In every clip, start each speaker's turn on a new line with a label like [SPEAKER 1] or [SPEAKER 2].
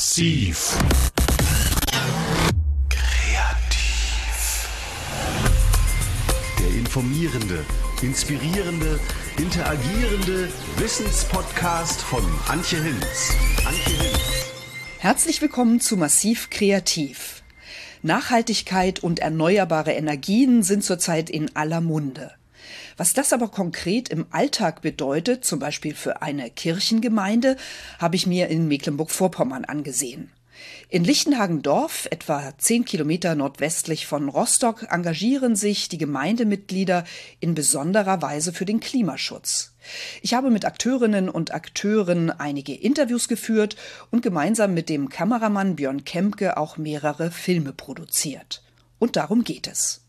[SPEAKER 1] Massiv. Kreativ. Der informierende, inspirierende, interagierende Wissenspodcast von Antje Hinz. Antje Hinz.
[SPEAKER 2] Herzlich willkommen zu Massiv Kreativ. Nachhaltigkeit und erneuerbare Energien sind zurzeit in aller Munde. Was das aber konkret im Alltag bedeutet, zum Beispiel für eine Kirchengemeinde, habe ich mir in Mecklenburg-Vorpommern angesehen. In Lichtenhagen-Dorf, etwa zehn Kilometer nordwestlich von Rostock, engagieren sich die Gemeindemitglieder in besonderer Weise für den Klimaschutz. Ich habe mit Akteurinnen und Akteuren einige Interviews geführt und gemeinsam mit dem Kameramann Björn Kempke auch mehrere Filme produziert. Und darum geht es.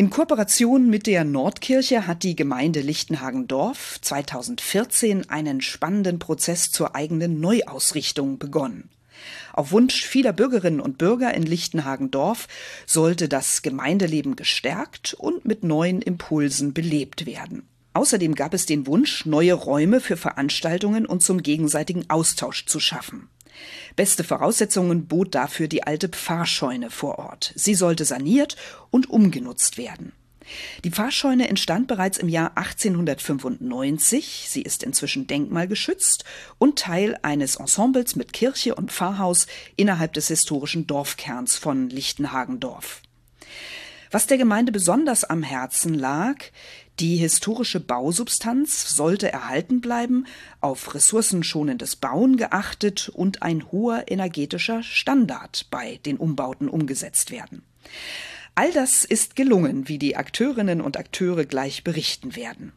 [SPEAKER 2] In Kooperation mit der Nordkirche hat die Gemeinde Lichtenhagen-Dorf 2014 einen spannenden Prozess zur eigenen Neuausrichtung begonnen. Auf Wunsch vieler Bürgerinnen und Bürger in Lichtenhagen-Dorf sollte das Gemeindeleben gestärkt und mit neuen Impulsen belebt werden. Außerdem gab es den Wunsch, neue Räume für Veranstaltungen und zum gegenseitigen Austausch zu schaffen. Beste Voraussetzungen bot dafür die alte Pfarrscheune vor Ort. Sie sollte saniert und umgenutzt werden. Die Pfarrscheune entstand bereits im Jahr 1895. Sie ist inzwischen denkmalgeschützt und Teil eines Ensembles mit Kirche und Pfarrhaus innerhalb des historischen Dorfkerns von Lichtenhagendorf. Was der Gemeinde besonders am Herzen lag, die historische Bausubstanz sollte erhalten bleiben, auf ressourcenschonendes Bauen geachtet und ein hoher energetischer Standard bei den Umbauten umgesetzt werden. All das ist gelungen, wie die Akteurinnen und Akteure gleich berichten werden.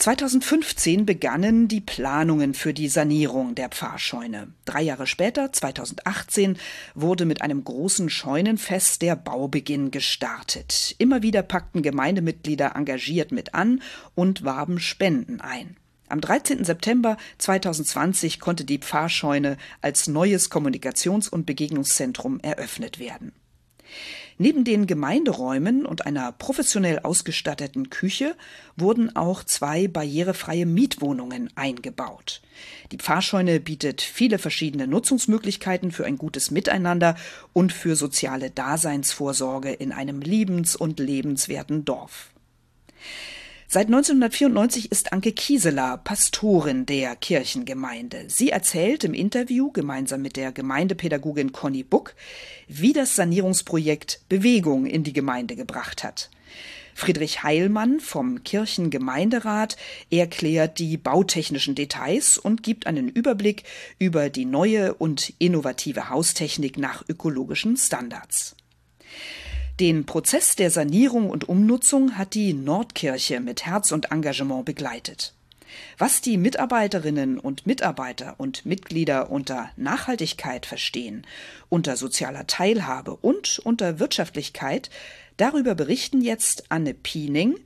[SPEAKER 2] 2015 begannen die Planungen für die Sanierung der Pfarrscheune. Drei Jahre später, 2018, wurde mit einem großen Scheunenfest der Baubeginn gestartet. Immer wieder packten Gemeindemitglieder engagiert mit an und warben Spenden ein. Am 13. September 2020 konnte die Pfarrscheune als neues Kommunikations- und Begegnungszentrum eröffnet werden. Neben den Gemeinderäumen und einer professionell ausgestatteten Küche wurden auch zwei barrierefreie Mietwohnungen eingebaut. Die Pfarrscheune bietet viele verschiedene Nutzungsmöglichkeiten für ein gutes Miteinander und für soziale Daseinsvorsorge in einem liebens- und lebenswerten Dorf. Seit 1994 ist Anke Kieseler Pastorin der Kirchengemeinde. Sie erzählt im Interview gemeinsam mit der Gemeindepädagogin Conny Buck, wie das Sanierungsprojekt Bewegung in die Gemeinde gebracht hat. Friedrich Heilmann vom Kirchengemeinderat erklärt die bautechnischen Details und gibt einen Überblick über die neue und innovative Haustechnik nach ökologischen Standards. Den Prozess der Sanierung und Umnutzung hat die Nordkirche mit Herz und Engagement begleitet. Was die Mitarbeiterinnen und Mitarbeiter und Mitglieder unter Nachhaltigkeit verstehen, unter sozialer Teilhabe und unter Wirtschaftlichkeit, darüber berichten jetzt Anne Piening.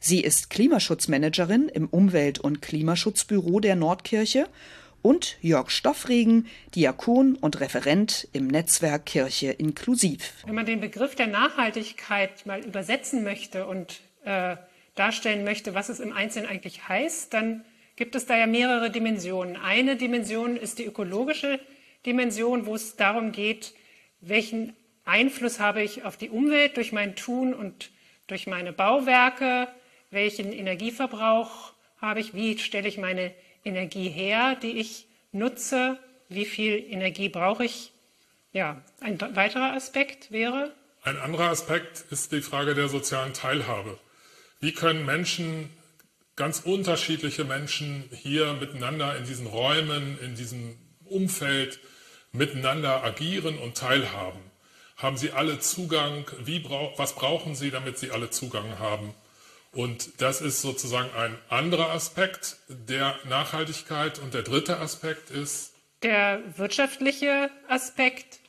[SPEAKER 2] Sie ist Klimaschutzmanagerin im Umwelt- und Klimaschutzbüro der Nordkirche und Jörg Stoffregen, Diakon und Referent im Netzwerk Kirche inklusiv.
[SPEAKER 3] Wenn man den Begriff der Nachhaltigkeit mal übersetzen möchte und äh, darstellen möchte, was es im Einzelnen eigentlich heißt, dann gibt es da ja mehrere Dimensionen. Eine Dimension ist die ökologische Dimension, wo es darum geht, welchen Einfluss habe ich auf die Umwelt durch mein Tun und durch meine Bauwerke, welchen Energieverbrauch habe ich, wie stelle ich meine Energie her, die ich nutze? Wie viel Energie brauche ich? Ja, ein weiterer Aspekt wäre?
[SPEAKER 4] Ein anderer Aspekt ist die Frage der sozialen Teilhabe. Wie können Menschen, ganz unterschiedliche Menschen hier miteinander in diesen Räumen, in diesem Umfeld miteinander agieren und teilhaben? Haben sie alle Zugang? Wie, was brauchen sie, damit sie alle Zugang haben? Und das ist sozusagen ein anderer Aspekt der Nachhaltigkeit. Und der dritte Aspekt ist
[SPEAKER 3] der wirtschaftliche Aspekt,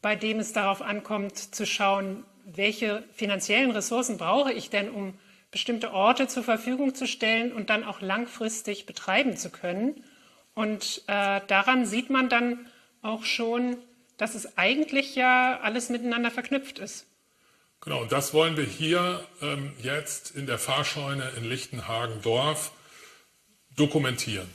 [SPEAKER 3] bei dem es darauf ankommt zu schauen, welche finanziellen Ressourcen brauche ich denn, um bestimmte Orte zur Verfügung zu stellen und dann auch langfristig betreiben zu können. Und äh, daran sieht man dann auch schon, dass es eigentlich ja alles miteinander verknüpft ist.
[SPEAKER 4] Genau, und das wollen wir hier ähm, jetzt in der Fahrscheune in Lichtenhagen-Dorf dokumentieren.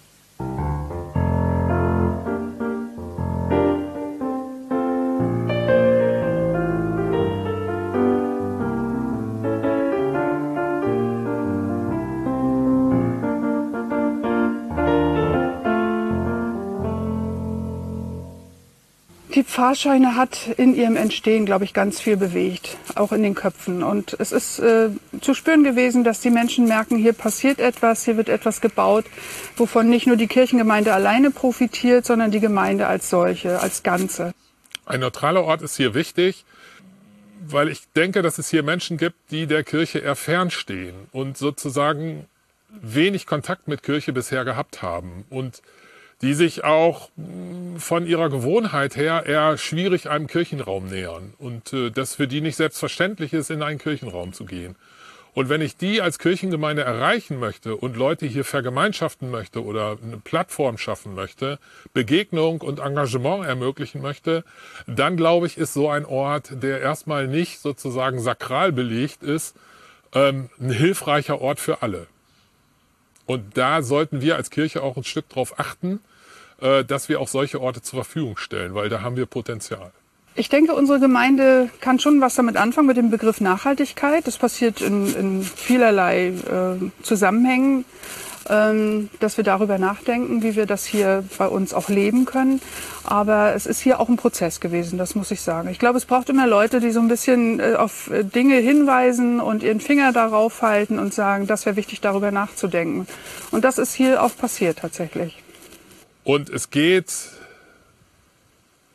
[SPEAKER 5] Fahrscheine hat in ihrem Entstehen, glaube ich, ganz viel bewegt, auch in den Köpfen. Und es ist äh, zu spüren gewesen, dass die Menschen merken, hier passiert etwas, hier wird etwas gebaut, wovon nicht nur die Kirchengemeinde alleine profitiert, sondern die Gemeinde als solche, als Ganze.
[SPEAKER 4] Ein neutraler Ort ist hier wichtig, weil ich denke, dass es hier Menschen gibt, die der Kirche eher fernstehen und sozusagen wenig Kontakt mit Kirche bisher gehabt haben und die sich auch hm, von ihrer Gewohnheit her eher schwierig einem Kirchenraum nähern und äh, das für die nicht selbstverständlich ist, in einen Kirchenraum zu gehen. Und wenn ich die als Kirchengemeinde erreichen möchte und Leute hier vergemeinschaften möchte oder eine Plattform schaffen möchte, Begegnung und Engagement ermöglichen möchte, dann glaube ich, ist so ein Ort, der erstmal nicht sozusagen sakral belegt ist, ähm, ein hilfreicher Ort für alle. Und da sollten wir als Kirche auch ein Stück darauf achten, äh, dass wir auch solche Orte zur Verfügung stellen, weil da haben wir Potenzial.
[SPEAKER 5] Ich denke, unsere Gemeinde kann schon was damit anfangen mit dem Begriff Nachhaltigkeit. Das passiert in, in vielerlei äh, Zusammenhängen, dass wir darüber nachdenken, wie wir das hier bei uns auch leben können. Aber es ist hier auch ein Prozess gewesen, das muss ich sagen. Ich glaube, es braucht immer Leute, die so ein bisschen äh, auf äh, Dinge hinweisen und ihren Finger darauf halten und sagen, das wäre wichtig, darüber nachzudenken. Und das ist hier auch passiert tatsächlich.
[SPEAKER 4] Und es geht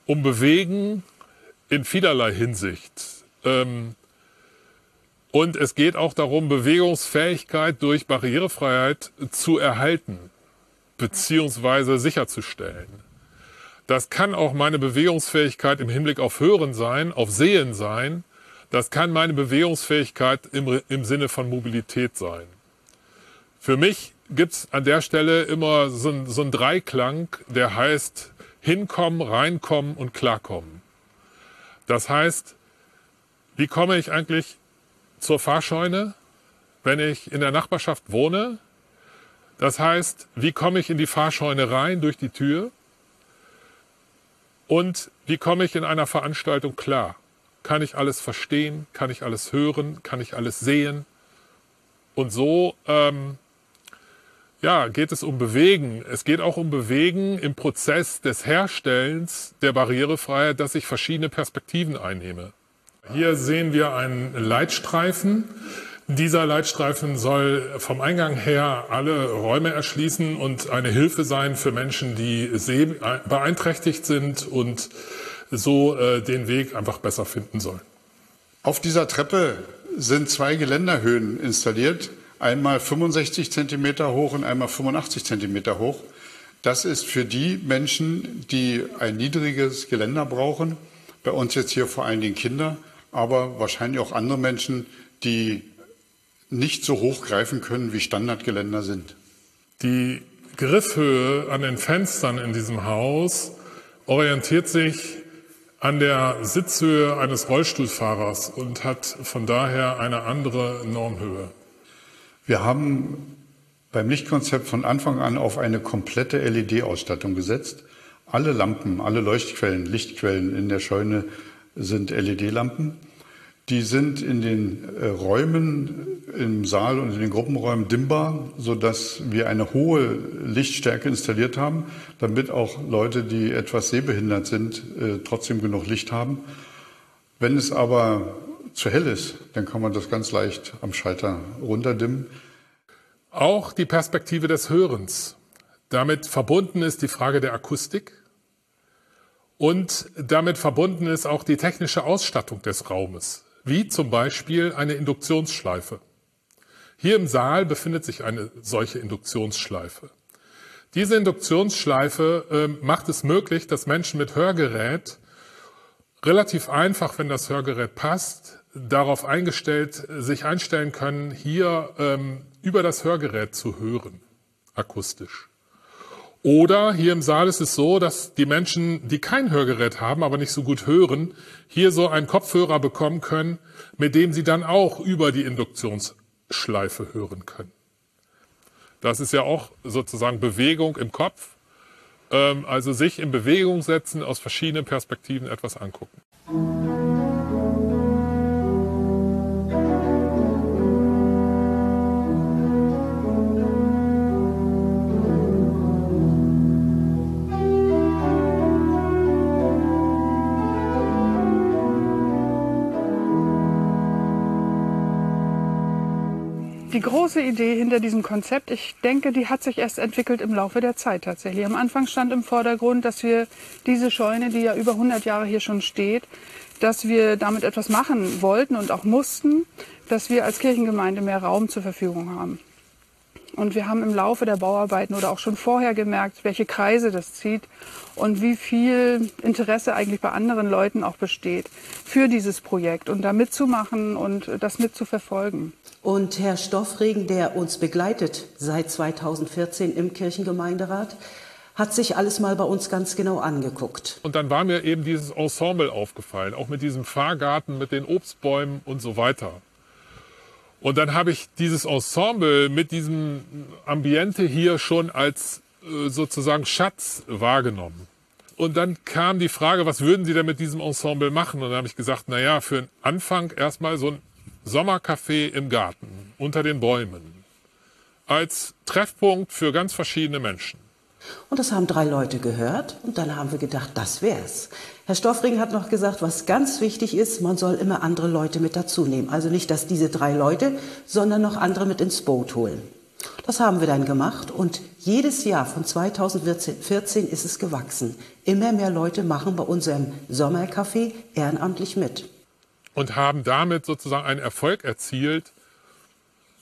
[SPEAKER 4] um Bewegen in vielerlei Hinsicht. Ähm, und es geht auch darum, Bewegungsfähigkeit durch Barrierefreiheit zu erhalten bzw. sicherzustellen. Das kann auch meine Bewegungsfähigkeit im Hinblick auf Hören sein, auf Sehen sein. Das kann meine Bewegungsfähigkeit im, im Sinne von Mobilität sein. Für mich gibt es an der Stelle immer so ein, so Dreiklang, der heißt hinkommen, reinkommen und klarkommen. Das heißt, wie komme ich eigentlich zur Fahrscheune, wenn ich in der Nachbarschaft wohne. Das heißt, wie komme ich in die Fahrscheune rein durch die Tür? Und wie komme ich in einer Veranstaltung klar? Kann ich alles verstehen? Kann ich alles hören? Kann ich alles sehen? Und so ähm, ja, geht es um Bewegen. Es geht auch um Bewegen im Prozess des Herstellens der Barrierefreiheit, dass ich verschiedene Perspektiven einnehme. Hier sehen wir einen Leitstreifen. Dieser Leitstreifen soll vom Eingang her alle Räume erschließen und eine Hilfe sein für Menschen, die beeinträchtigt sind und so äh, den Weg einfach besser finden sollen.
[SPEAKER 6] Auf dieser Treppe sind zwei Geländerhöhen installiert, einmal 65 Zentimeter hoch und einmal 85 Zentimeter hoch. Das ist für die Menschen, die ein niedriges Geländer brauchen, bei uns jetzt hier vor allen Dingen Kinder, aber wahrscheinlich auch andere Menschen, die nicht so hoch greifen können, wie Standardgeländer sind.
[SPEAKER 4] Die Griffhöhe an den Fenstern in diesem Haus orientiert sich an der Sitzhöhe eines Rollstuhlfahrers und hat von daher eine andere Normhöhe.
[SPEAKER 6] Wir haben beim Lichtkonzept von Anfang an auf eine komplette LED-Ausstattung gesetzt. Alle Lampen, alle Leuchtquellen, Lichtquellen in der Scheune sind LED-Lampen. Die sind in den äh, Räumen im Saal und in den Gruppenräumen dimmbar, sodass wir eine hohe Lichtstärke installiert haben, damit auch Leute, die etwas sehbehindert sind, äh, trotzdem genug Licht haben. Wenn es aber zu hell ist, dann kann man das ganz leicht am Schalter runterdimmen.
[SPEAKER 4] Auch die Perspektive des Hörens. Damit verbunden ist die Frage der Akustik. Und damit verbunden ist auch die technische Ausstattung des Raumes, wie zum Beispiel eine Induktionsschleife. Hier im Saal befindet sich eine solche Induktionsschleife. Diese Induktionsschleife äh, macht es möglich, dass Menschen mit Hörgerät relativ einfach, wenn das Hörgerät passt, darauf eingestellt, sich einstellen können, hier ähm, über das Hörgerät zu hören, akustisch. Oder hier im Saal ist es so, dass die Menschen, die kein Hörgerät haben, aber nicht so gut hören, hier so einen Kopfhörer bekommen können, mit dem sie dann auch über die Induktionsschleife hören können. Das ist ja auch sozusagen Bewegung im Kopf, ähm, also sich in Bewegung setzen, aus verschiedenen Perspektiven etwas angucken.
[SPEAKER 5] Die große Idee hinter diesem Konzept, ich denke, die hat sich erst entwickelt im Laufe der Zeit tatsächlich. Am Anfang stand im Vordergrund, dass wir diese Scheune, die ja über 100 Jahre hier schon steht, dass wir damit etwas machen wollten und auch mussten, dass wir als Kirchengemeinde mehr Raum zur Verfügung haben. Und wir haben im Laufe der Bauarbeiten oder auch schon vorher gemerkt, welche Kreise das zieht und wie viel Interesse eigentlich bei anderen Leuten auch besteht für dieses Projekt und da mitzumachen und das mitzuverfolgen.
[SPEAKER 7] Und Herr Stoffregen, der uns begleitet seit 2014 im Kirchengemeinderat, hat sich alles mal bei uns ganz genau angeguckt.
[SPEAKER 4] Und dann war mir eben dieses Ensemble aufgefallen, auch mit diesem Fahrgarten, mit den Obstbäumen und so weiter. Und dann habe ich dieses Ensemble mit diesem Ambiente hier schon als äh, sozusagen Schatz wahrgenommen. Und dann kam die Frage, was würden Sie denn mit diesem Ensemble machen? Und dann habe ich gesagt, na ja, für den Anfang erstmal so ein Sommercafé im Garten, unter den Bäumen, als Treffpunkt für ganz verschiedene Menschen.
[SPEAKER 7] Und das haben drei Leute gehört und dann haben wir gedacht, das wär's. Herr Stoffring hat noch gesagt, was ganz wichtig ist, man soll immer andere Leute mit dazu nehmen. Also nicht, dass diese drei Leute, sondern noch andere mit ins Boot holen. Das haben wir dann gemacht und jedes Jahr von 2014 ist es gewachsen. Immer mehr Leute machen bei unserem Sommercafé ehrenamtlich mit.
[SPEAKER 4] Und haben damit sozusagen einen Erfolg erzielt,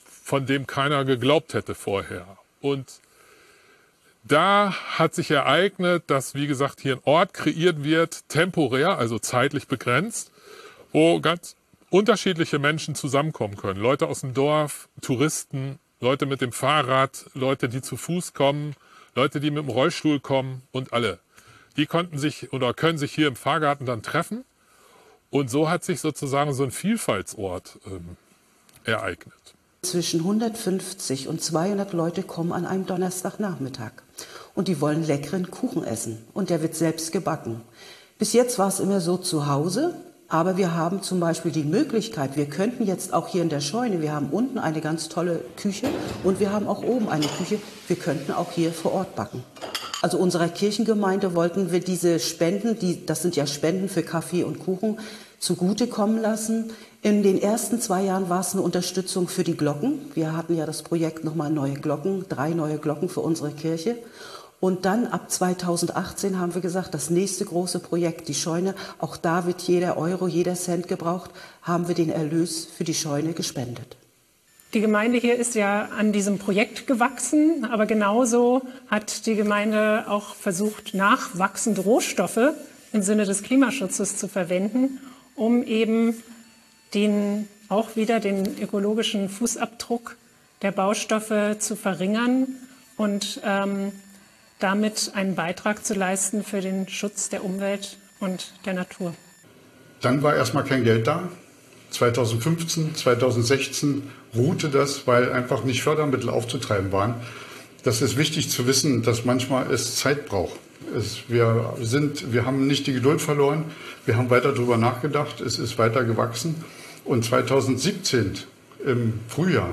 [SPEAKER 4] von dem keiner geglaubt hätte vorher. Und da hat sich ereignet, dass, wie gesagt, hier ein Ort kreiert wird, temporär, also zeitlich begrenzt, wo ganz unterschiedliche Menschen zusammenkommen können. Leute aus dem Dorf, Touristen, Leute mit dem Fahrrad, Leute, die zu Fuß kommen, Leute, die mit dem Rollstuhl kommen und alle. Die konnten sich oder können sich hier im Fahrgarten dann treffen. Und so hat sich sozusagen so ein Vielfaltsort ähm, ereignet.
[SPEAKER 7] Zwischen 150 und 200 Leute kommen an einem Donnerstagnachmittag und die wollen leckeren Kuchen essen und der wird selbst gebacken. Bis jetzt war es immer so zu Hause, aber wir haben zum Beispiel die Möglichkeit, wir könnten jetzt auch hier in der Scheune, wir haben unten eine ganz tolle Küche und wir haben auch oben eine Küche, wir könnten auch hier vor Ort backen. Also unserer Kirchengemeinde wollten wir diese Spenden, die, das sind ja Spenden für Kaffee und Kuchen, zugutekommen lassen. In den ersten zwei Jahren war es eine Unterstützung für die Glocken. Wir hatten ja das Projekt nochmal neue Glocken, drei neue Glocken für unsere Kirche. Und dann ab 2018 haben wir gesagt, das nächste große Projekt, die Scheune, auch da wird jeder Euro, jeder Cent gebraucht, haben wir den Erlös für die Scheune gespendet.
[SPEAKER 3] Die Gemeinde hier ist ja an diesem Projekt gewachsen, aber genauso hat die Gemeinde auch versucht, nachwachsende Rohstoffe im Sinne des Klimaschutzes zu verwenden, um eben den, auch wieder den ökologischen Fußabdruck der Baustoffe zu verringern und ähm, damit einen Beitrag zu leisten für den Schutz der Umwelt und der Natur.
[SPEAKER 6] Dann war erstmal kein Geld da. 2015, 2016 ruhte das, weil einfach nicht Fördermittel aufzutreiben waren. Das ist wichtig zu wissen, dass manchmal es Zeit braucht. Es, wir, sind, wir haben nicht die Geduld verloren, wir haben weiter darüber nachgedacht, es ist weiter gewachsen. Und 2017 im Frühjahr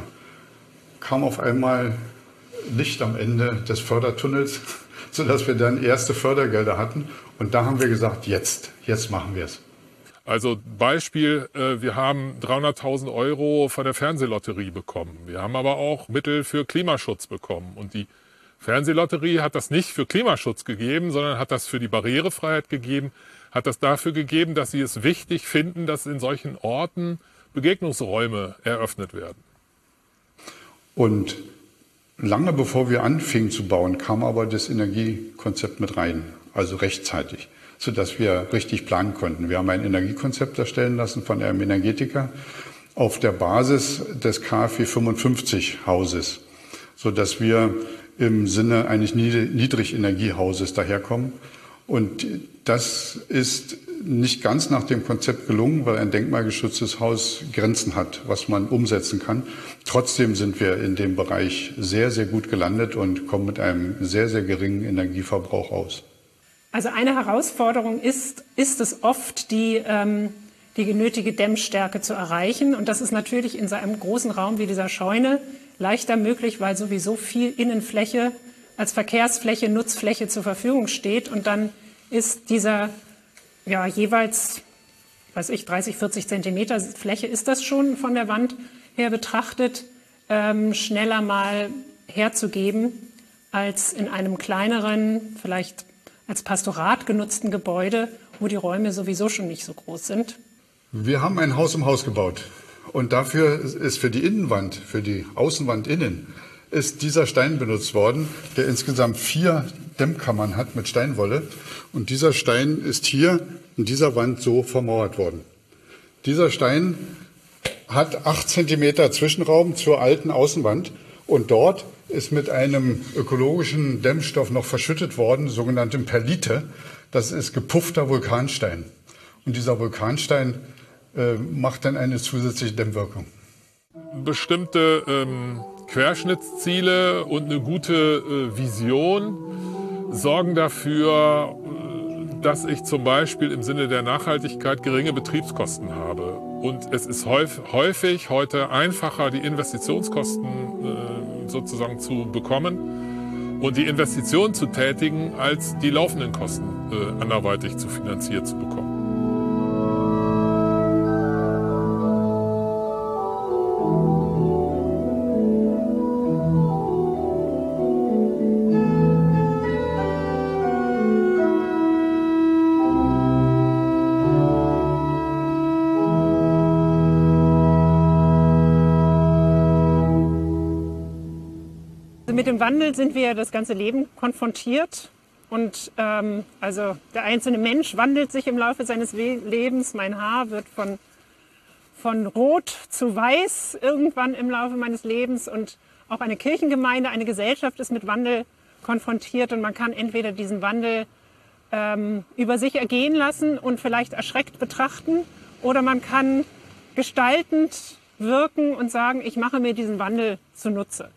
[SPEAKER 6] kam auf einmal Licht am Ende des Fördertunnels, sodass wir dann erste Fördergelder hatten. Und da haben wir gesagt, jetzt, jetzt machen wir es.
[SPEAKER 4] Also Beispiel, äh, wir haben 300.000 Euro von der Fernsehlotterie bekommen. Wir haben aber auch Mittel für Klimaschutz bekommen. Und die Fernsehlotterie hat das nicht für Klimaschutz gegeben, sondern hat das für die Barrierefreiheit gegeben, hat das dafür gegeben, dass sie es wichtig finden, dass in solchen Orten Begegnungsräume eröffnet werden.
[SPEAKER 6] Und lange bevor wir anfingen zu bauen, kam aber das Energiekonzept mit rein, also rechtzeitig, sodass wir richtig planen konnten. Wir haben ein Energiekonzept erstellen lassen von einem Energetiker auf der Basis des KfW 55 Hauses, sodass wir im Sinne eines Niedrigenergiehauses daherkommen. Und das ist nicht ganz nach dem Konzept gelungen, weil ein denkmalgeschütztes Haus Grenzen hat, was man umsetzen kann. Trotzdem sind wir in dem Bereich sehr, sehr gut gelandet und kommen mit einem sehr, sehr geringen Energieverbrauch aus.
[SPEAKER 3] Also eine Herausforderung ist, ist es oft, die, ähm, die genötige Dämmstärke zu erreichen. Und das ist natürlich in so einem großen Raum wie dieser Scheune leichter möglich, weil sowieso viel Innenfläche als Verkehrsfläche, Nutzfläche zur Verfügung steht. Und dann ist dieser ja, jeweils, weiß ich, 30, 40 Zentimeter Fläche ist das schon von der Wand her betrachtet, ähm, schneller mal herzugeben als in einem kleineren, vielleicht als Pastorat genutzten Gebäude, wo die Räume sowieso schon nicht so groß sind.
[SPEAKER 6] Wir haben ein Haus im Haus gebaut. Und dafür ist für die Innenwand, für die Außenwand innen, ist dieser Stein benutzt worden, der insgesamt vier Dämmkammern hat mit Steinwolle. Und dieser Stein ist hier in dieser Wand so vermauert worden. Dieser Stein hat acht Zentimeter Zwischenraum zur alten Außenwand. Und dort ist mit einem ökologischen Dämmstoff noch verschüttet worden, sogenanntem Perlite. Das ist gepuffter Vulkanstein. Und dieser Vulkanstein äh, macht dann eine zusätzliche Dämmwirkung.
[SPEAKER 4] Bestimmte ähm, Querschnittsziele und eine gute äh, Vision sorgen dafür, dass ich zum Beispiel im Sinne der Nachhaltigkeit geringe Betriebskosten habe. Und es ist häufig heute einfacher, die Investitionskosten äh, sozusagen zu bekommen und die Investitionen zu tätigen, als die laufenden Kosten äh, anderweitig zu finanziert zu bekommen.
[SPEAKER 3] Wandel sind wir das ganze Leben konfrontiert. Und ähm, also der einzelne Mensch wandelt sich im Laufe seines Lebens. Mein Haar wird von, von rot zu weiß irgendwann im Laufe meines Lebens. Und auch eine Kirchengemeinde, eine Gesellschaft ist mit Wandel konfrontiert. Und man kann entweder diesen Wandel ähm, über sich ergehen lassen und vielleicht erschreckt betrachten. Oder man kann gestaltend wirken und sagen, ich mache mir diesen Wandel zunutze.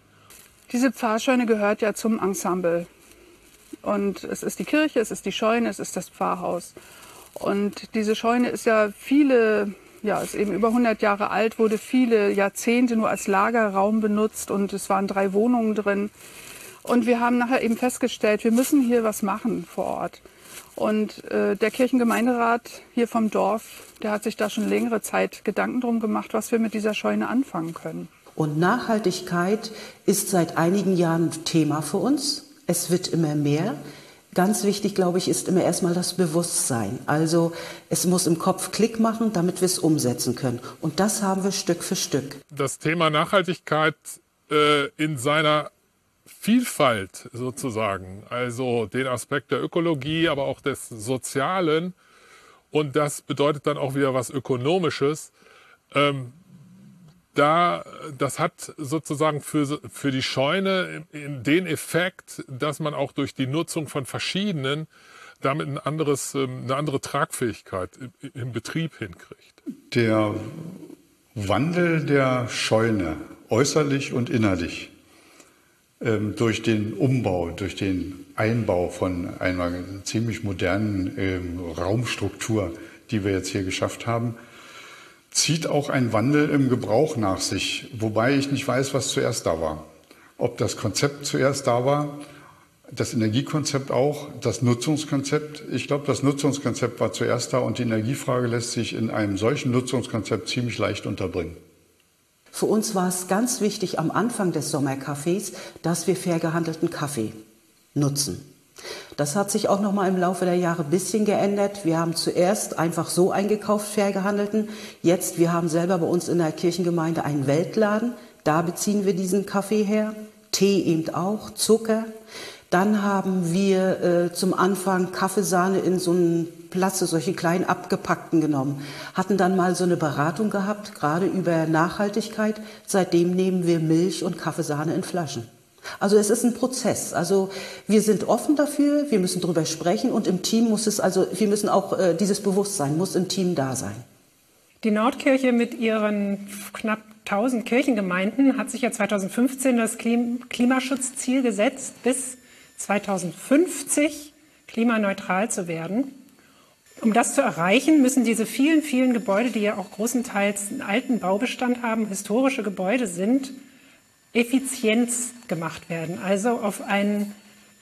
[SPEAKER 5] Diese Pfarrscheune gehört ja zum Ensemble. Und es ist die Kirche, es ist die Scheune, es ist das Pfarrhaus. Und diese Scheune ist ja viele, ja, ist eben über 100 Jahre alt, wurde viele Jahrzehnte nur als Lagerraum benutzt und es waren drei Wohnungen drin. Und wir haben nachher eben festgestellt, wir müssen hier was machen vor Ort. Und äh, der Kirchengemeinderat hier vom Dorf, der hat sich da schon längere Zeit Gedanken drum gemacht, was wir mit dieser Scheune anfangen können.
[SPEAKER 7] Und Nachhaltigkeit ist seit einigen Jahren Thema für uns. Es wird immer mehr. Ganz wichtig, glaube ich, ist immer erstmal das Bewusstsein. Also es muss im Kopf Klick machen, damit wir es umsetzen können. Und das haben wir Stück für Stück.
[SPEAKER 4] Das Thema Nachhaltigkeit äh, in seiner Vielfalt sozusagen, also den Aspekt der Ökologie, aber auch des Sozialen und das bedeutet dann auch wieder was Ökonomisches. Ähm, da, das hat sozusagen für, für die Scheune den Effekt, dass man auch durch die Nutzung von verschiedenen damit ein anderes, ähm, eine andere Tragfähigkeit im Betrieb hinkriegt.
[SPEAKER 6] Der Wandel der Scheune, äußerlich und innerlich, ähm, durch den Umbau, durch den Einbau von einer ziemlich modernen ähm, Raumstruktur, die wir jetzt hier geschafft haben, zieht auch ein Wandel im Gebrauch nach sich, wobei ich nicht weiß, was zuerst da war. Ob das Konzept zuerst da war, das Energiekonzept auch, das Nutzungskonzept. Ich glaube, das Nutzungskonzept war zuerst da und die Energiefrage lässt sich in einem solchen Nutzungskonzept ziemlich leicht unterbringen.
[SPEAKER 7] Für uns war es ganz wichtig am Anfang des Sommercafés, dass wir fair gehandelten Kaffee nutzen. Das hat sich auch noch mal im Laufe der Jahre ein bisschen geändert. Wir haben zuerst einfach so eingekauft, fair gehandelten. Jetzt, wir haben selber bei uns in der Kirchengemeinde einen Weltladen. Da beziehen wir diesen Kaffee her. Tee eben auch, Zucker. Dann haben wir äh, zum Anfang Kaffeesahne in so einen Platz, solche kleinen abgepackten genommen. Hatten dann mal so eine Beratung gehabt, gerade über Nachhaltigkeit. Seitdem nehmen wir Milch und Kaffeesahne in Flaschen. Also es ist ein Prozess. Also wir sind offen dafür, wir müssen darüber sprechen und im Team muss es, also wir müssen auch äh, dieses Bewusstsein muss im Team da sein.
[SPEAKER 3] Die Nordkirche mit ihren knapp 1000 Kirchengemeinden hat sich ja 2015 das Klimaschutzziel gesetzt, bis 2050 klimaneutral zu werden. Um das zu erreichen, müssen diese vielen, vielen Gebäude, die ja auch großenteils einen alten Baubestand haben, historische Gebäude sind, Effizienz gemacht werden, also auf einen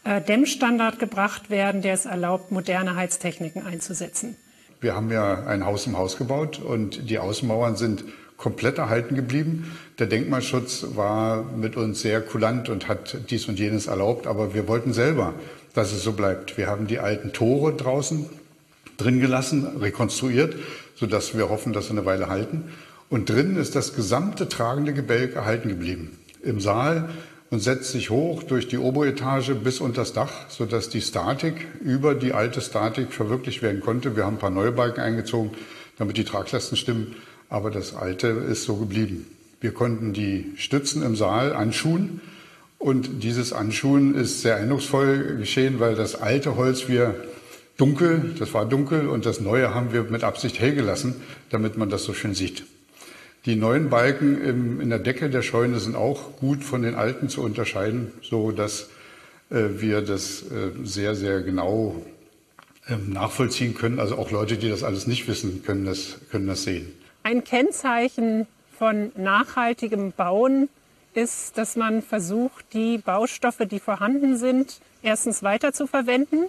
[SPEAKER 3] äh, Dämmstandard gebracht werden, der es erlaubt, moderne Heiztechniken einzusetzen.
[SPEAKER 6] Wir haben ja ein Haus im Haus gebaut und die Außenmauern sind komplett erhalten geblieben. Der Denkmalschutz war mit uns sehr kulant und hat dies und jenes erlaubt, aber wir wollten selber, dass es so bleibt. Wir haben die alten Tore draußen drin gelassen, rekonstruiert, sodass wir hoffen, dass sie eine Weile halten. Und drinnen ist das gesamte tragende Gebälk erhalten geblieben. Im Saal und setzt sich hoch durch die Oberetage bis unter das Dach, sodass die Statik über die alte Statik verwirklicht werden konnte. Wir haben ein paar neue Balken eingezogen, damit die Traglasten stimmen, aber das alte ist so geblieben. Wir konnten die Stützen im Saal anschuhen und dieses Anschuhen ist sehr eindrucksvoll geschehen, weil das alte Holz wir dunkel, das war dunkel und das neue haben wir mit Absicht hell gelassen, damit man das so schön sieht. Die neuen Balken im, in der Decke der Scheune sind auch gut von den alten zu unterscheiden, so dass äh, wir das äh, sehr, sehr genau äh, nachvollziehen können. Also auch Leute, die das alles nicht wissen, können das, können das sehen.
[SPEAKER 3] Ein Kennzeichen von nachhaltigem Bauen ist, dass man versucht, die Baustoffe, die vorhanden sind, erstens weiterzuverwenden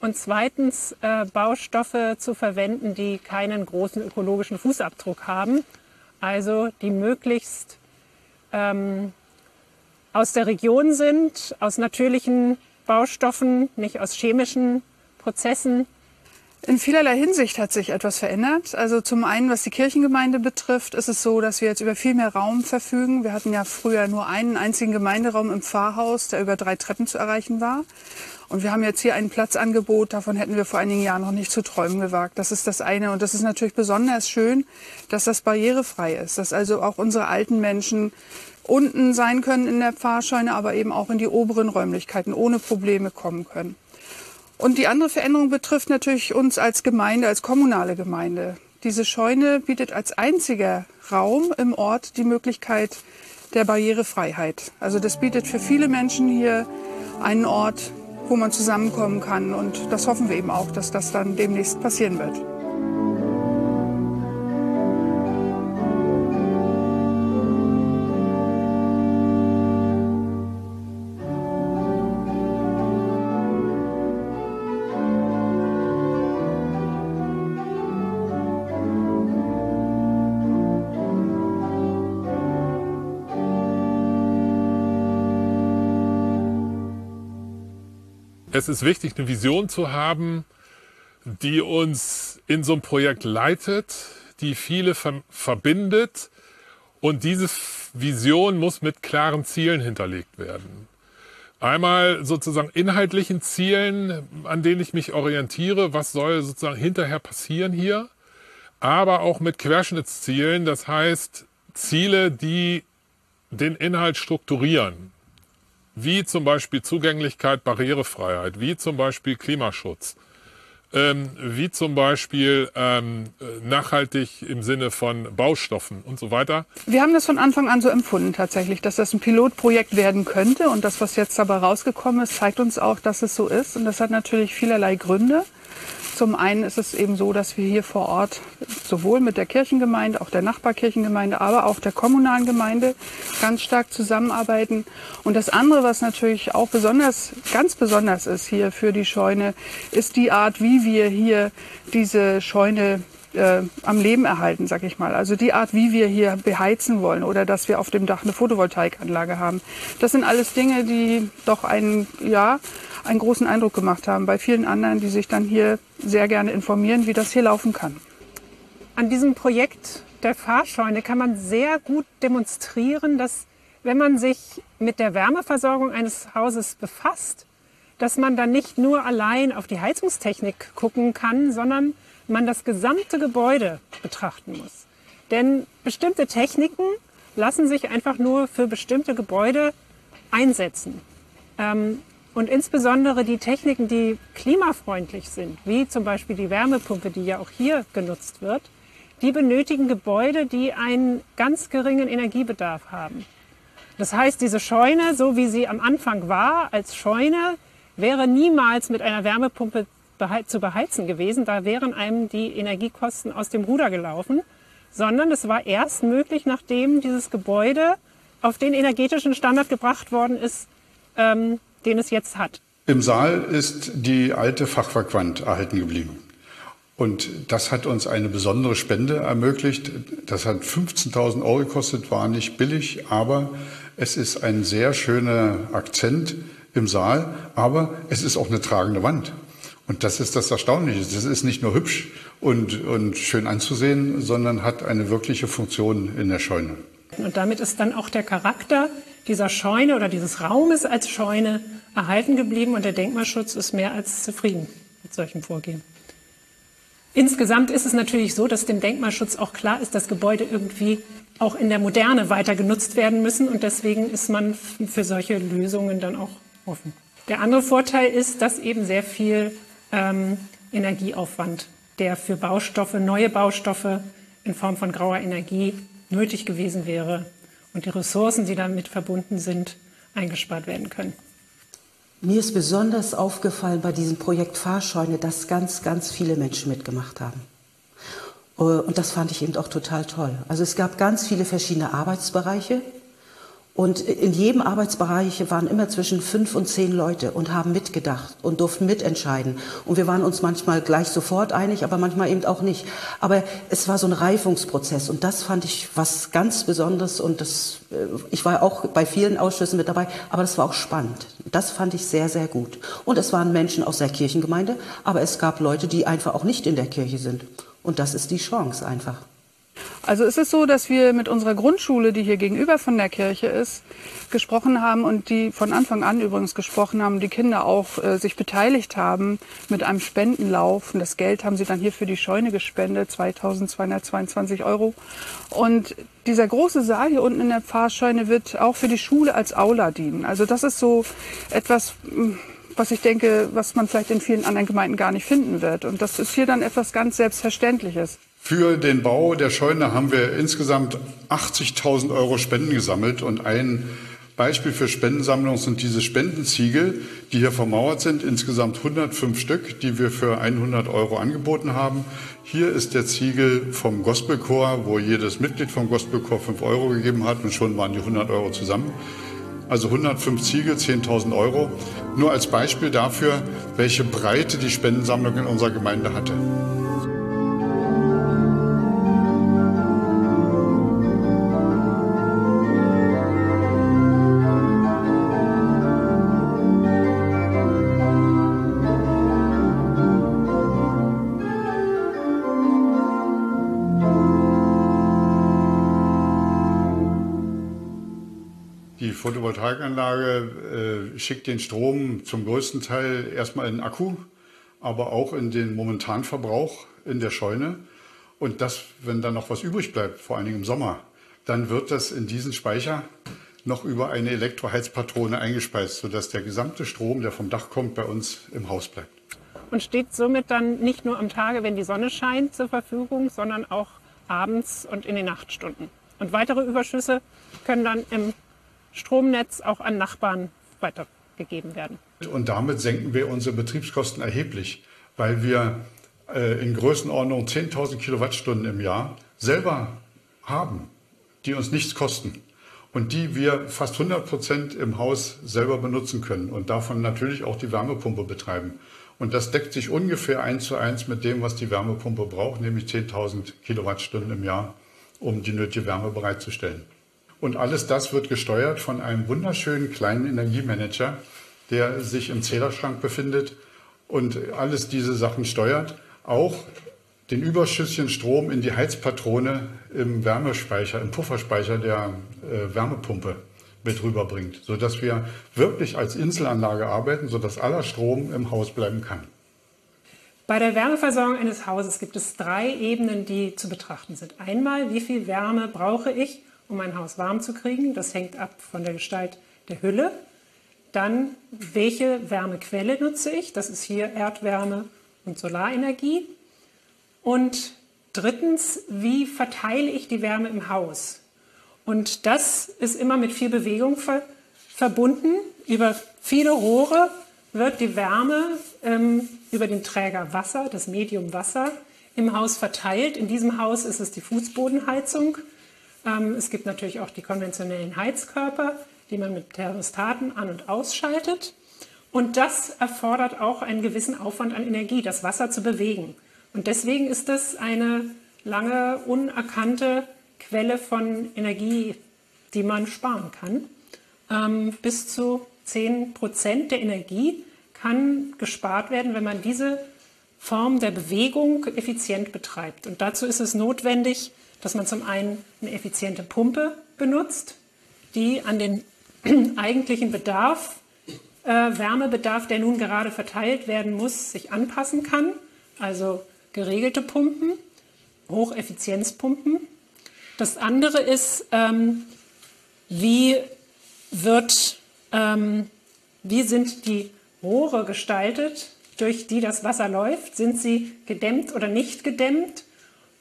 [SPEAKER 3] und zweitens äh, Baustoffe zu verwenden, die keinen großen ökologischen Fußabdruck haben also die möglichst ähm, aus der Region sind, aus natürlichen Baustoffen, nicht aus chemischen Prozessen.
[SPEAKER 5] In vielerlei Hinsicht hat sich etwas verändert. Also zum einen, was die Kirchengemeinde betrifft, ist es so, dass wir jetzt über viel mehr Raum verfügen. Wir hatten ja früher nur einen einzigen Gemeinderaum im Pfarrhaus, der über drei Treppen zu erreichen war. Und wir haben jetzt hier ein Platzangebot, davon hätten wir vor einigen Jahren noch nicht zu träumen gewagt. Das ist das eine. Und das ist natürlich besonders schön, dass das barrierefrei ist, dass also auch unsere alten Menschen unten sein können in der Pfarrscheune, aber eben auch in die oberen Räumlichkeiten ohne Probleme kommen können. Und die andere Veränderung betrifft natürlich uns als Gemeinde, als kommunale Gemeinde. Diese Scheune bietet als einziger Raum im Ort die Möglichkeit der Barrierefreiheit. Also das bietet für viele Menschen hier einen Ort, wo man zusammenkommen kann. Und das hoffen wir eben auch, dass das dann demnächst passieren wird.
[SPEAKER 4] Es ist wichtig, eine Vision zu haben, die uns in so einem Projekt leitet, die viele ver verbindet. Und diese Vision muss mit klaren Zielen hinterlegt werden. Einmal sozusagen inhaltlichen Zielen, an denen ich mich orientiere, was soll sozusagen hinterher passieren hier, aber auch mit Querschnittszielen, das heißt Ziele, die den Inhalt strukturieren wie zum Beispiel Zugänglichkeit, Barrierefreiheit, wie zum Beispiel Klimaschutz, ähm, wie zum Beispiel ähm, nachhaltig im Sinne von Baustoffen und so weiter.
[SPEAKER 5] Wir haben das von Anfang an so empfunden tatsächlich, dass das ein Pilotprojekt werden könnte und das, was jetzt dabei rausgekommen ist, zeigt uns auch, dass es so ist und das hat natürlich vielerlei Gründe. Zum einen ist es eben so, dass wir hier vor Ort sowohl mit der Kirchengemeinde, auch der Nachbarkirchengemeinde, aber auch der kommunalen Gemeinde ganz stark zusammenarbeiten. Und das andere, was natürlich auch besonders, ganz besonders ist hier für die Scheune, ist die Art, wie wir hier diese Scheune äh, am Leben erhalten, sag ich mal. Also die Art, wie wir hier beheizen wollen oder dass wir auf dem Dach eine Photovoltaikanlage haben. Das sind alles Dinge, die doch einen, ja, einen großen Eindruck gemacht haben bei vielen anderen, die sich dann hier sehr gerne informieren, wie das hier laufen kann.
[SPEAKER 3] An diesem Projekt der Fahrscheune kann man sehr gut demonstrieren, dass wenn man sich mit der Wärmeversorgung eines Hauses befasst, dass man dann nicht nur allein auf die Heizungstechnik gucken kann, sondern man das gesamte Gebäude betrachten muss. Denn bestimmte Techniken lassen sich einfach nur für bestimmte Gebäude einsetzen. Ähm, und insbesondere die Techniken, die klimafreundlich sind, wie zum Beispiel die Wärmepumpe, die ja auch hier genutzt wird, die benötigen Gebäude, die einen ganz geringen Energiebedarf haben. Das heißt, diese Scheune, so wie sie am Anfang war, als Scheune, wäre niemals mit einer Wärmepumpe zu beheizen gewesen. Da wären einem die Energiekosten aus dem Ruder gelaufen, sondern es war erst möglich, nachdem dieses Gebäude auf den energetischen Standard gebracht worden ist, ähm, den es jetzt hat.
[SPEAKER 6] Im Saal ist die alte Fachwerkwand erhalten geblieben. Und das hat uns eine besondere Spende ermöglicht. Das hat 15.000 Euro gekostet, war nicht billig, aber es ist ein sehr schöner Akzent im Saal, aber es ist auch eine tragende Wand. Und das ist das Erstaunliche. Das ist nicht nur hübsch und, und schön anzusehen, sondern hat eine wirkliche Funktion in der Scheune.
[SPEAKER 3] Und damit ist dann auch der Charakter dieser Scheune oder dieses Raumes als Scheune erhalten geblieben und der Denkmalschutz ist mehr als zufrieden mit solchem Vorgehen. Insgesamt ist es natürlich so, dass dem Denkmalschutz auch klar ist, dass Gebäude irgendwie auch in der Moderne weiter genutzt werden müssen und deswegen ist man für solche Lösungen dann auch offen. Der andere Vorteil ist, dass eben sehr viel ähm, Energieaufwand, der für Baustoffe, neue Baustoffe in Form von grauer Energie nötig gewesen wäre und die Ressourcen, die damit verbunden sind, eingespart werden können.
[SPEAKER 7] Mir ist besonders aufgefallen bei diesem Projekt Fahrscheune, dass ganz, ganz viele Menschen mitgemacht haben. Äh, und das fand ich eben auch total toll. Also es gab ganz viele verschiedene Arbeitsbereiche. Und in jedem Arbeitsbereich waren immer zwischen fünf und zehn Leute und haben mitgedacht und durften mitentscheiden. Und wir waren uns manchmal gleich sofort einig, aber manchmal eben auch nicht. Aber es war so ein Reifungsprozess und das fand ich was ganz Besonderes und das, äh, ich war auch bei vielen Ausschüssen mit dabei, aber das war auch spannend. Das fand ich sehr, sehr gut. Und es waren Menschen aus der Kirchengemeinde, aber es gab Leute, die einfach auch nicht in der Kirche sind. Und das ist die Chance einfach.
[SPEAKER 5] Also es ist so, dass wir mit unserer Grundschule, die hier gegenüber von der Kirche ist, gesprochen haben und die von Anfang an übrigens gesprochen haben, die Kinder auch äh, sich beteiligt haben mit einem Spendenlauf. Und das Geld haben sie dann hier für die Scheune gespendet, 2222 Euro. Und dieser große Saal hier unten in der Pfarrscheune wird auch für die Schule als Aula dienen. Also das ist so etwas, hm, was ich denke, was man vielleicht in vielen anderen Gemeinden gar nicht finden wird. Und das ist hier dann etwas ganz Selbstverständliches.
[SPEAKER 6] Für den Bau der Scheune haben wir insgesamt 80.000 Euro Spenden gesammelt und ein Beispiel für Spendensammlung sind diese Spendenziegel, die hier vermauert sind, insgesamt 105 Stück, die wir für 100 Euro angeboten haben. Hier ist der Ziegel vom Gospelchor, wo jedes Mitglied vom Gospelchor 5 Euro gegeben hat und schon waren die 100 Euro zusammen. Also 105 Ziegel, 10.000 Euro. Nur als Beispiel dafür, welche Breite die Spendensammlung in unserer Gemeinde hatte. Photovoltaikanlage äh, schickt den Strom zum größten Teil erstmal in den Akku, aber auch in den momentanen Verbrauch in der Scheune. Und das, wenn dann noch was übrig bleibt, vor allen Dingen im Sommer, dann wird das in diesen Speicher noch über eine Elektroheizpatrone eingespeist, sodass der gesamte Strom, der vom Dach kommt, bei uns im Haus bleibt.
[SPEAKER 3] Und steht somit dann nicht nur am Tage, wenn die Sonne scheint, zur Verfügung, sondern auch abends und in den Nachtstunden. Und weitere Überschüsse können dann im Stromnetz auch an Nachbarn weitergegeben werden.
[SPEAKER 6] Und damit senken wir unsere Betriebskosten erheblich, weil wir äh, in Größenordnung 10.000 Kilowattstunden im Jahr selber haben, die uns nichts kosten und die wir fast 100 Prozent im Haus selber benutzen können und davon natürlich auch die Wärmepumpe betreiben. Und das deckt sich ungefähr eins zu eins mit dem, was die Wärmepumpe braucht, nämlich 10.000 Kilowattstunden im Jahr, um die nötige Wärme bereitzustellen. Und alles das wird gesteuert von einem wunderschönen kleinen Energiemanager, der sich im Zählerschrank befindet und alles diese Sachen steuert. Auch den überschüssigen Strom in die Heizpatrone im Wärmespeicher, im Pufferspeicher der äh, Wärmepumpe mit rüberbringt, sodass wir wirklich als Inselanlage arbeiten, sodass aller Strom im Haus bleiben kann.
[SPEAKER 3] Bei der Wärmeversorgung eines Hauses gibt es drei Ebenen, die zu betrachten sind. Einmal, wie viel Wärme brauche ich, um mein Haus warm zu kriegen. Das hängt ab von der Gestalt der Hülle. Dann, welche Wärmequelle nutze ich? Das ist hier Erdwärme und Solarenergie. Und drittens, wie verteile ich die Wärme im Haus? Und das ist immer mit viel Bewegung ver verbunden. Über viele Rohre wird die Wärme ähm, über den Träger Wasser, das Medium Wasser, im Haus verteilt. In diesem Haus ist es die Fußbodenheizung. Ähm, es gibt natürlich auch die konventionellen Heizkörper, die man mit Thermostaten an- und ausschaltet. Und das erfordert auch einen gewissen Aufwand an Energie, das Wasser zu bewegen. Und deswegen ist das eine lange unerkannte Quelle von Energie, die man sparen kann. Ähm, bis zu 10 Prozent der Energie kann gespart werden, wenn man diese Form der Bewegung effizient betreibt. Und dazu ist es notwendig, dass man zum einen eine effiziente Pumpe benutzt, die an den eigentlichen Bedarf, äh, Wärmebedarf, der nun gerade verteilt werden muss, sich anpassen kann. Also geregelte Pumpen, Hocheffizienzpumpen. Das andere ist, ähm, wie, wird, ähm, wie sind die Rohre gestaltet, durch die das Wasser läuft? Sind sie gedämmt oder nicht gedämmt?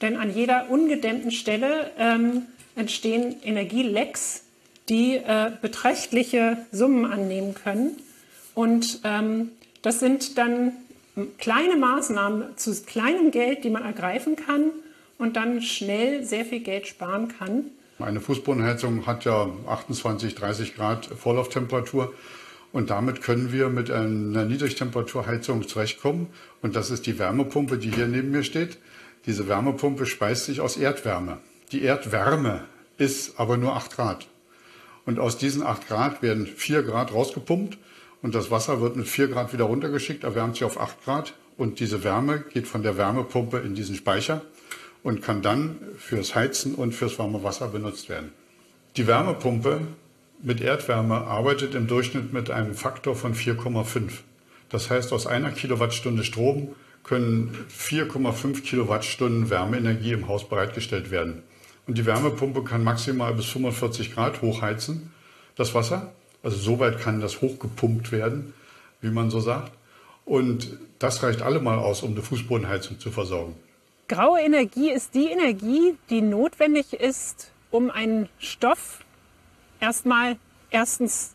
[SPEAKER 3] Denn an jeder ungedämmten Stelle ähm, entstehen Energielecks, die äh, beträchtliche Summen annehmen können. Und ähm, das sind dann kleine Maßnahmen zu kleinem Geld, die man ergreifen kann und dann schnell sehr viel Geld sparen kann.
[SPEAKER 6] Eine Fußbodenheizung hat ja 28, 30 Grad Vorlauftemperatur. Und damit können wir mit einer Niedrigtemperaturheizung zurechtkommen. Und das ist die Wärmepumpe, die hier neben mir steht. Diese Wärmepumpe speist sich aus Erdwärme. Die Erdwärme ist aber nur 8 Grad. Und aus diesen 8 Grad werden 4 Grad rausgepumpt und das Wasser wird mit 4 Grad wieder runtergeschickt, erwärmt sich auf 8 Grad und diese Wärme geht von der Wärmepumpe in diesen Speicher und kann dann fürs Heizen und fürs warme Wasser benutzt werden. Die Wärmepumpe mit Erdwärme arbeitet im Durchschnitt mit einem Faktor von 4,5. Das heißt, aus einer Kilowattstunde Strom können 4,5 Kilowattstunden Wärmeenergie im Haus bereitgestellt werden. Und die Wärmepumpe kann maximal bis 45 Grad hochheizen, das Wasser. Also soweit kann das hochgepumpt werden, wie man so sagt. Und das reicht allemal aus, um eine Fußbodenheizung zu versorgen.
[SPEAKER 3] Graue Energie ist die Energie, die notwendig ist, um einen Stoff erstmal erstens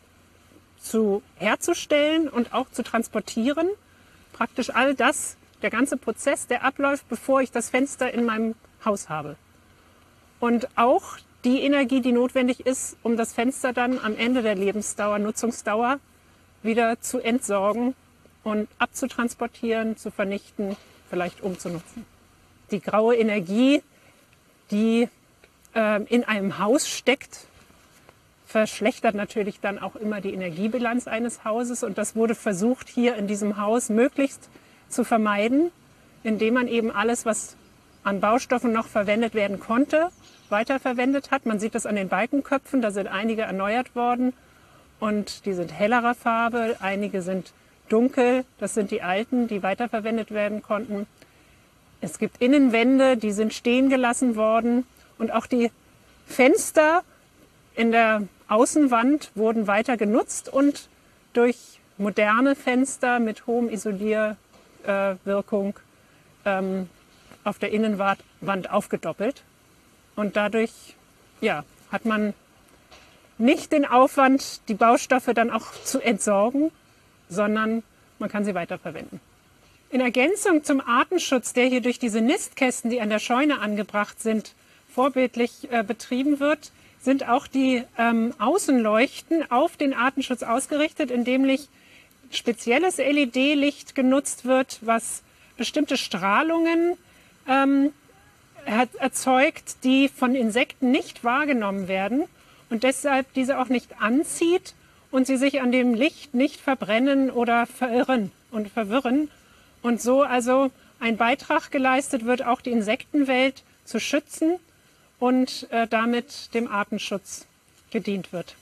[SPEAKER 3] zu herzustellen und auch zu transportieren. Praktisch all das, der ganze Prozess, der abläuft, bevor ich das Fenster in meinem Haus habe. Und auch die Energie, die notwendig ist, um das Fenster dann am Ende der Lebensdauer, Nutzungsdauer wieder zu entsorgen und abzutransportieren, zu vernichten, vielleicht umzunutzen die graue Energie, die äh, in einem Haus steckt, verschlechtert natürlich dann auch immer die Energiebilanz eines Hauses. Und das wurde versucht, hier in diesem Haus möglichst zu vermeiden, indem man eben alles, was an Baustoffen noch verwendet werden konnte, weiterverwendet hat. Man sieht das an den Balkenköpfen, da sind einige erneuert worden und die sind hellerer Farbe, einige sind dunkel, das sind die alten, die weiterverwendet werden konnten. Es gibt Innenwände, die sind stehen gelassen worden und auch die Fenster in der Außenwand wurden weiter genutzt und durch moderne Fenster mit hohem Isolierwirkung ähm, auf der Innenwand aufgedoppelt. Und dadurch ja, hat man nicht den Aufwand, die Baustoffe dann auch zu entsorgen, sondern man kann sie weiterverwenden. In Ergänzung zum Artenschutz, der hier durch diese Nistkästen, die an der Scheune angebracht sind, vorbildlich äh, betrieben wird, sind auch die ähm, Außenleuchten auf den Artenschutz ausgerichtet, indem nämlich spezielles LED-Licht genutzt wird, was bestimmte Strahlungen ähm, erzeugt, die von Insekten nicht wahrgenommen werden und deshalb diese auch nicht anzieht und sie sich an dem Licht nicht verbrennen oder verirren und verwirren und so also ein Beitrag geleistet wird, auch die Insektenwelt zu schützen und äh, damit dem Artenschutz gedient wird.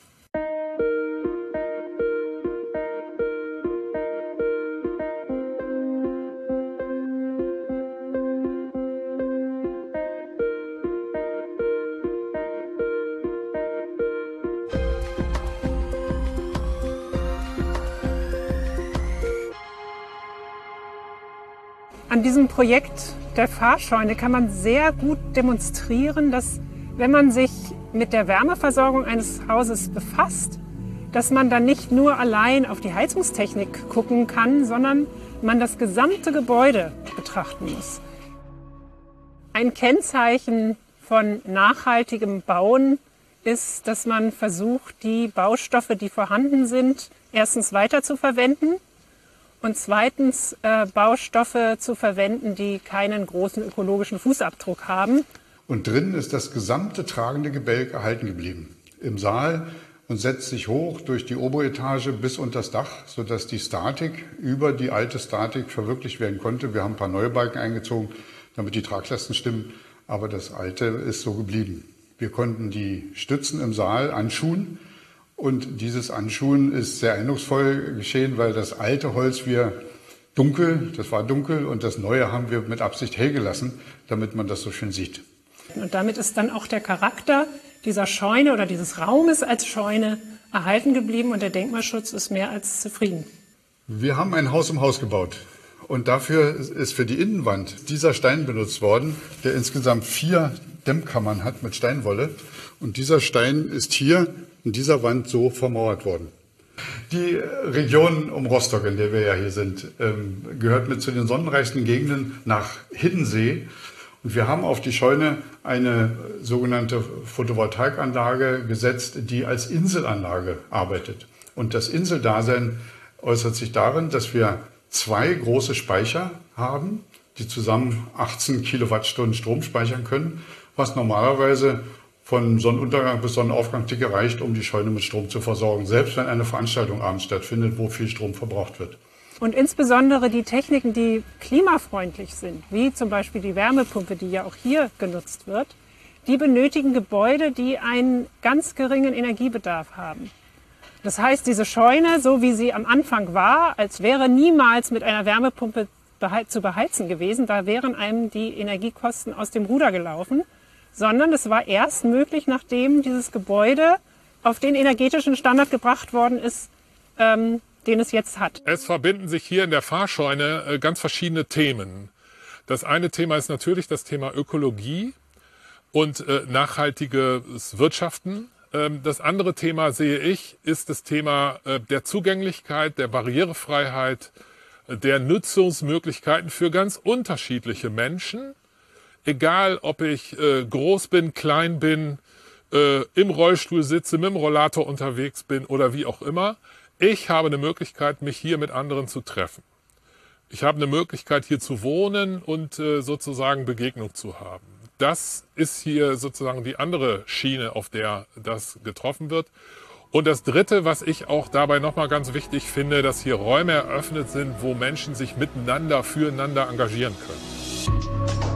[SPEAKER 3] Projekt der Fahrscheune kann man sehr gut demonstrieren, dass wenn man sich mit der Wärmeversorgung eines Hauses befasst, dass man dann nicht nur allein auf die Heizungstechnik gucken kann, sondern man das gesamte Gebäude betrachten muss. Ein Kennzeichen von nachhaltigem Bauen ist, dass man versucht, die Baustoffe, die vorhanden sind, erstens weiter zu verwenden und zweitens äh, Baustoffe zu verwenden, die keinen großen ökologischen Fußabdruck haben.
[SPEAKER 6] Und drinnen ist das gesamte tragende Gebälk erhalten geblieben. Im Saal und setzt sich hoch durch die Oberetage bis unter das Dach, sodass die Statik über die alte Statik verwirklicht werden konnte. Wir haben ein paar neue Balken eingezogen, damit die Traglasten stimmen, aber das alte ist so geblieben. Wir konnten die Stützen im Saal anschuhen und dieses Anschuhen ist sehr eindrucksvoll geschehen, weil das alte Holz wir dunkel, das war dunkel und das neue haben wir mit Absicht hell gelassen, damit man das so schön sieht.
[SPEAKER 3] Und damit ist dann auch der Charakter dieser Scheune oder dieses Raumes als Scheune erhalten geblieben und der Denkmalschutz ist mehr als zufrieden.
[SPEAKER 6] Wir haben ein Haus im Haus gebaut. Und dafür ist für die Innenwand dieser Stein benutzt worden, der insgesamt vier Dämmkammern hat mit Steinwolle. Und dieser Stein ist hier in dieser Wand so vermauert worden. Die Region um Rostock, in der wir ja hier sind, ähm, gehört mit zu den sonnenreichsten Gegenden nach Hiddensee. Und wir haben auf die Scheune eine sogenannte Photovoltaikanlage gesetzt, die als Inselanlage arbeitet. Und das Inseldasein äußert sich darin, dass wir zwei große Speicher haben, die zusammen 18 Kilowattstunden Strom speichern können, was normalerweise von Sonnenuntergang bis Sonnenaufgang dicke reicht, um die Scheune mit Strom zu versorgen, selbst wenn eine Veranstaltung abends stattfindet, wo viel Strom verbraucht wird.
[SPEAKER 3] Und insbesondere die Techniken, die klimafreundlich sind, wie zum Beispiel die Wärmepumpe, die ja auch hier genutzt wird, die benötigen Gebäude, die einen ganz geringen Energiebedarf haben. Das heißt, diese Scheune, so wie sie am Anfang war, als wäre niemals mit einer Wärmepumpe zu beheizen gewesen, da wären einem die Energiekosten aus dem Ruder gelaufen sondern es war erst möglich, nachdem dieses Gebäude auf den energetischen Standard gebracht worden ist, ähm, den es jetzt hat.
[SPEAKER 4] Es verbinden sich hier in der Fahrscheune äh, ganz verschiedene Themen. Das eine Thema ist natürlich das Thema Ökologie und äh, nachhaltiges Wirtschaften. Ähm, das andere Thema sehe ich, ist das Thema äh, der Zugänglichkeit, der Barrierefreiheit, der Nutzungsmöglichkeiten für ganz unterschiedliche Menschen egal ob ich äh, groß bin, klein bin, äh, im Rollstuhl sitze, mit dem Rollator unterwegs bin oder wie auch immer, ich habe eine Möglichkeit, mich hier mit anderen zu treffen. Ich habe eine Möglichkeit, hier zu wohnen und äh, sozusagen Begegnung zu haben. Das ist hier sozusagen die andere Schiene, auf der das getroffen wird. Und das Dritte, was ich auch dabei nochmal ganz wichtig finde, dass hier Räume eröffnet sind, wo Menschen sich miteinander, füreinander engagieren können.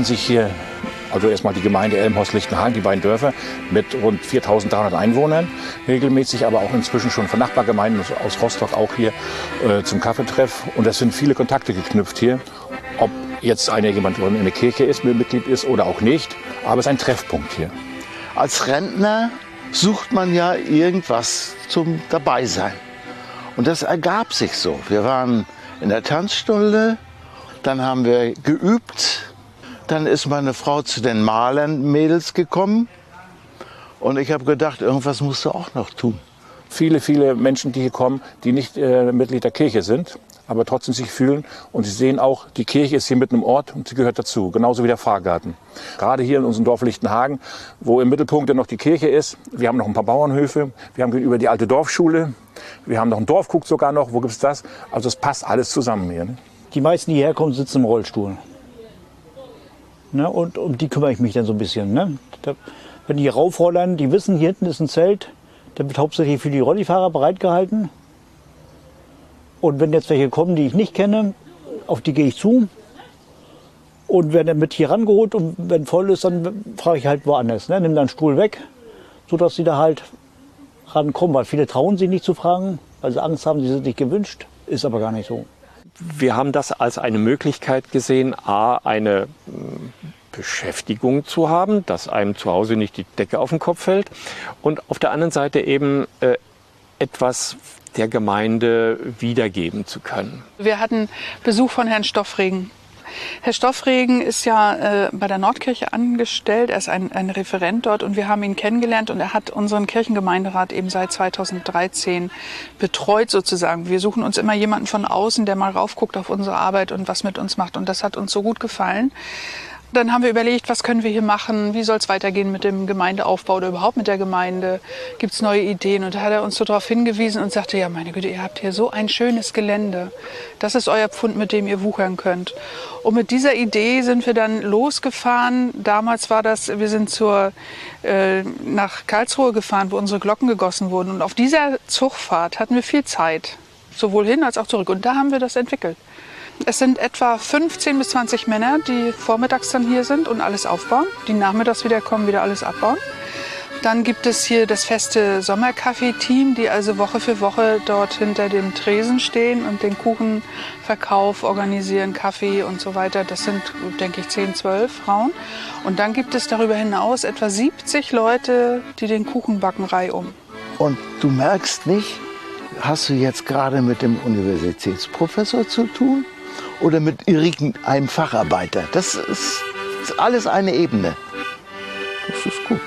[SPEAKER 8] Treffen sich hier also erstmal die Gemeinde Elmhorst-Lichtenhagen, die beiden Dörfer mit rund 4.300 Einwohnern regelmäßig, aber auch inzwischen schon von Nachbargemeinden aus Rostock auch hier äh, zum Kaffeetreff. Und es sind viele Kontakte geknüpft hier, ob jetzt einer jemand in der Kirche ist, Mitglied ist oder auch nicht. Aber es ist ein Treffpunkt hier.
[SPEAKER 9] Als Rentner sucht man ja irgendwas zum Dabeisein. Und das ergab sich so. Wir waren in der Tanzstunde, dann haben wir geübt, dann ist meine Frau zu den Malern-Mädels gekommen und ich habe gedacht, irgendwas musst du auch noch tun.
[SPEAKER 8] Viele, viele Menschen, die hier kommen, die nicht äh, Mitglied der Kirche sind, aber trotzdem sich fühlen und sie sehen auch, die Kirche ist hier mitten im Ort und sie gehört dazu, genauso wie der Fahrgarten. Gerade hier in unserem Dorf Lichtenhagen, wo im Mittelpunkt dann noch die Kirche ist, wir haben noch ein paar Bauernhöfe, wir haben gegenüber die alte Dorfschule, wir haben noch einen Dorfkrug sogar noch, wo gibt es das? Also es passt alles zusammen hier. Ne?
[SPEAKER 10] Die meisten, die hierher kommen, sitzen im Rollstuhl. Ne? Und um die kümmere ich mich dann so ein bisschen. Ne? Da, wenn die raufrollern, die wissen, hier hinten ist ein Zelt, der wird hauptsächlich für die Rollifahrer bereitgehalten. Und wenn jetzt welche kommen, die ich nicht kenne, auf die gehe ich zu und werden dann mit hier rangeholt und wenn voll ist, dann frage ich halt woanders. Ne? Nimm dann Stuhl weg, sodass sie da halt rankommen. Weil viele trauen sich nicht zu fragen, weil sie Angst haben, sie sind nicht gewünscht. Ist aber gar nicht so
[SPEAKER 11] wir haben das als eine Möglichkeit gesehen, a, eine Beschäftigung zu haben, dass einem zu Hause nicht die Decke auf den Kopf fällt und auf der anderen Seite eben äh, etwas der Gemeinde wiedergeben zu können.
[SPEAKER 5] Wir hatten Besuch von Herrn Stoffregen. Herr Stoffregen ist ja äh, bei der Nordkirche angestellt. Er ist ein, ein Referent dort und wir haben ihn kennengelernt und er hat unseren Kirchengemeinderat eben seit 2013 betreut sozusagen. Wir suchen uns immer jemanden von außen, der mal raufguckt auf unsere Arbeit und was mit uns macht. Und das hat uns so gut gefallen. Dann haben wir überlegt, was können wir hier machen, wie soll es weitergehen mit dem Gemeindeaufbau oder überhaupt mit der Gemeinde, gibt es neue Ideen. Und da hat er uns so darauf hingewiesen und sagte, ja meine Güte, ihr habt hier so ein schönes Gelände, das ist euer Pfund, mit dem ihr wuchern könnt. Und mit dieser Idee sind wir dann losgefahren. Damals war das, wir sind zur, äh, nach Karlsruhe gefahren, wo unsere Glocken gegossen wurden. Und auf dieser Zugfahrt hatten wir viel Zeit, sowohl hin als auch zurück. Und da haben wir das entwickelt. Es sind etwa 15 bis 20 Männer, die vormittags dann hier sind und alles aufbauen, die nachmittags wieder kommen, wieder alles abbauen. Dann gibt es hier das feste Sommerkaffee-Team, die also Woche für Woche dort hinter dem Tresen stehen und den Kuchenverkauf organisieren, Kaffee und so weiter. Das sind, denke ich, 10, 12 Frauen. Und dann gibt es darüber hinaus etwa 70 Leute, die den Kuchen backen reihum.
[SPEAKER 9] Und du merkst nicht, hast du jetzt gerade mit dem Universitätsprofessor zu tun oder mit irgendeinem Facharbeiter? Das ist, ist alles eine Ebene. Das ist gut.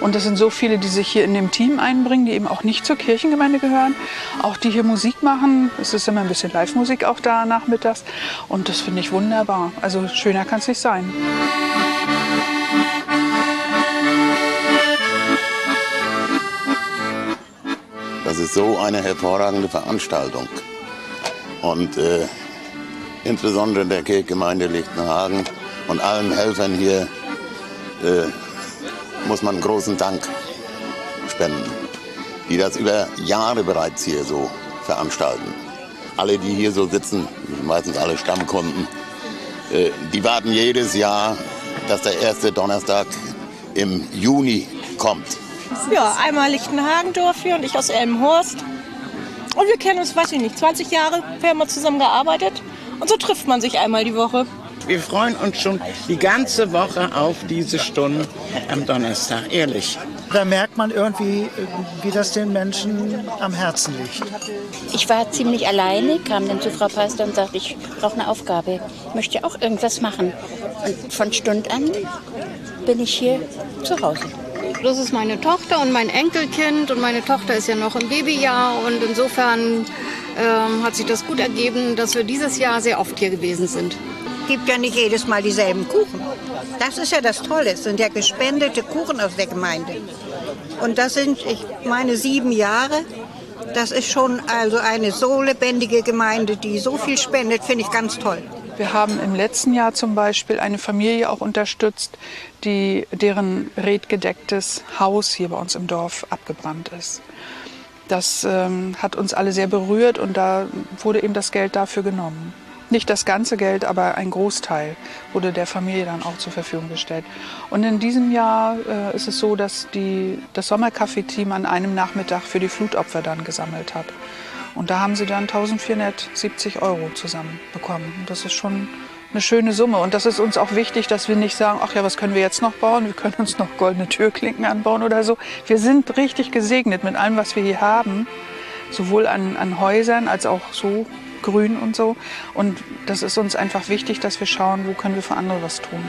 [SPEAKER 5] Und es sind so viele, die sich hier in dem Team einbringen, die eben auch nicht zur Kirchengemeinde gehören, auch die hier Musik machen. Es ist immer ein bisschen Live-Musik auch da nachmittags. Und das finde ich wunderbar. Also schöner kann es nicht sein.
[SPEAKER 12] Das ist so eine hervorragende Veranstaltung. Und äh, insbesondere der Kirchgemeinde Lichtenhagen und allen Helfern hier äh, muss man großen Dank spenden, die das über Jahre bereits hier so veranstalten. Alle, die hier so sitzen, meistens alle Stammkunden, äh, die warten jedes Jahr, dass der erste Donnerstag im Juni kommt.
[SPEAKER 13] Ja, einmal Lichtenhagendorf hier und ich aus Elmhorst. Und wir kennen uns, weiß ich nicht, 20 Jahre, wir haben mal zusammen gearbeitet. Und so trifft man sich einmal die Woche.
[SPEAKER 14] Wir freuen uns schon die ganze Woche auf diese Stunden am Donnerstag, ehrlich.
[SPEAKER 15] Da merkt man irgendwie, wie das den Menschen am Herzen liegt.
[SPEAKER 16] Ich war ziemlich alleine, kam dann zu Frau Pastor und sagte, ich brauche eine Aufgabe. Ich möchte auch irgendwas machen. Und von Stund an bin ich hier zu Hause.
[SPEAKER 17] Das ist meine Tochter und mein Enkelkind und meine Tochter ist ja noch im Babyjahr und insofern ähm, hat sich das gut ergeben, dass wir dieses Jahr sehr oft hier gewesen sind.
[SPEAKER 18] gibt ja nicht jedes Mal dieselben Kuchen. Das ist ja das Tolle. Es sind ja gespendete Kuchen aus der Gemeinde. Und das sind, ich meine, sieben Jahre. Das ist schon also eine so lebendige Gemeinde, die so viel spendet, finde ich ganz toll.
[SPEAKER 5] Wir haben im letzten Jahr zum Beispiel eine Familie auch unterstützt, die, deren redgedecktes Haus hier bei uns im Dorf abgebrannt ist. Das ähm, hat uns alle sehr berührt und da wurde eben das Geld dafür genommen. Nicht das ganze Geld, aber ein Großteil wurde der Familie dann auch zur Verfügung gestellt. Und in diesem Jahr äh, ist es so, dass die, das Sommerkaffee-Team an einem Nachmittag für die Flutopfer dann gesammelt hat. Und da haben sie dann 1470 Euro zusammenbekommen. Das ist schon eine schöne Summe. Und das ist uns auch wichtig, dass wir nicht sagen, ach ja, was können wir jetzt noch bauen? Wir können uns noch goldene Türklinken anbauen oder so. Wir sind richtig gesegnet mit allem, was wir hier haben. Sowohl an, an Häusern als auch so grün und so. Und das ist uns einfach wichtig, dass wir schauen, wo können wir für andere was tun.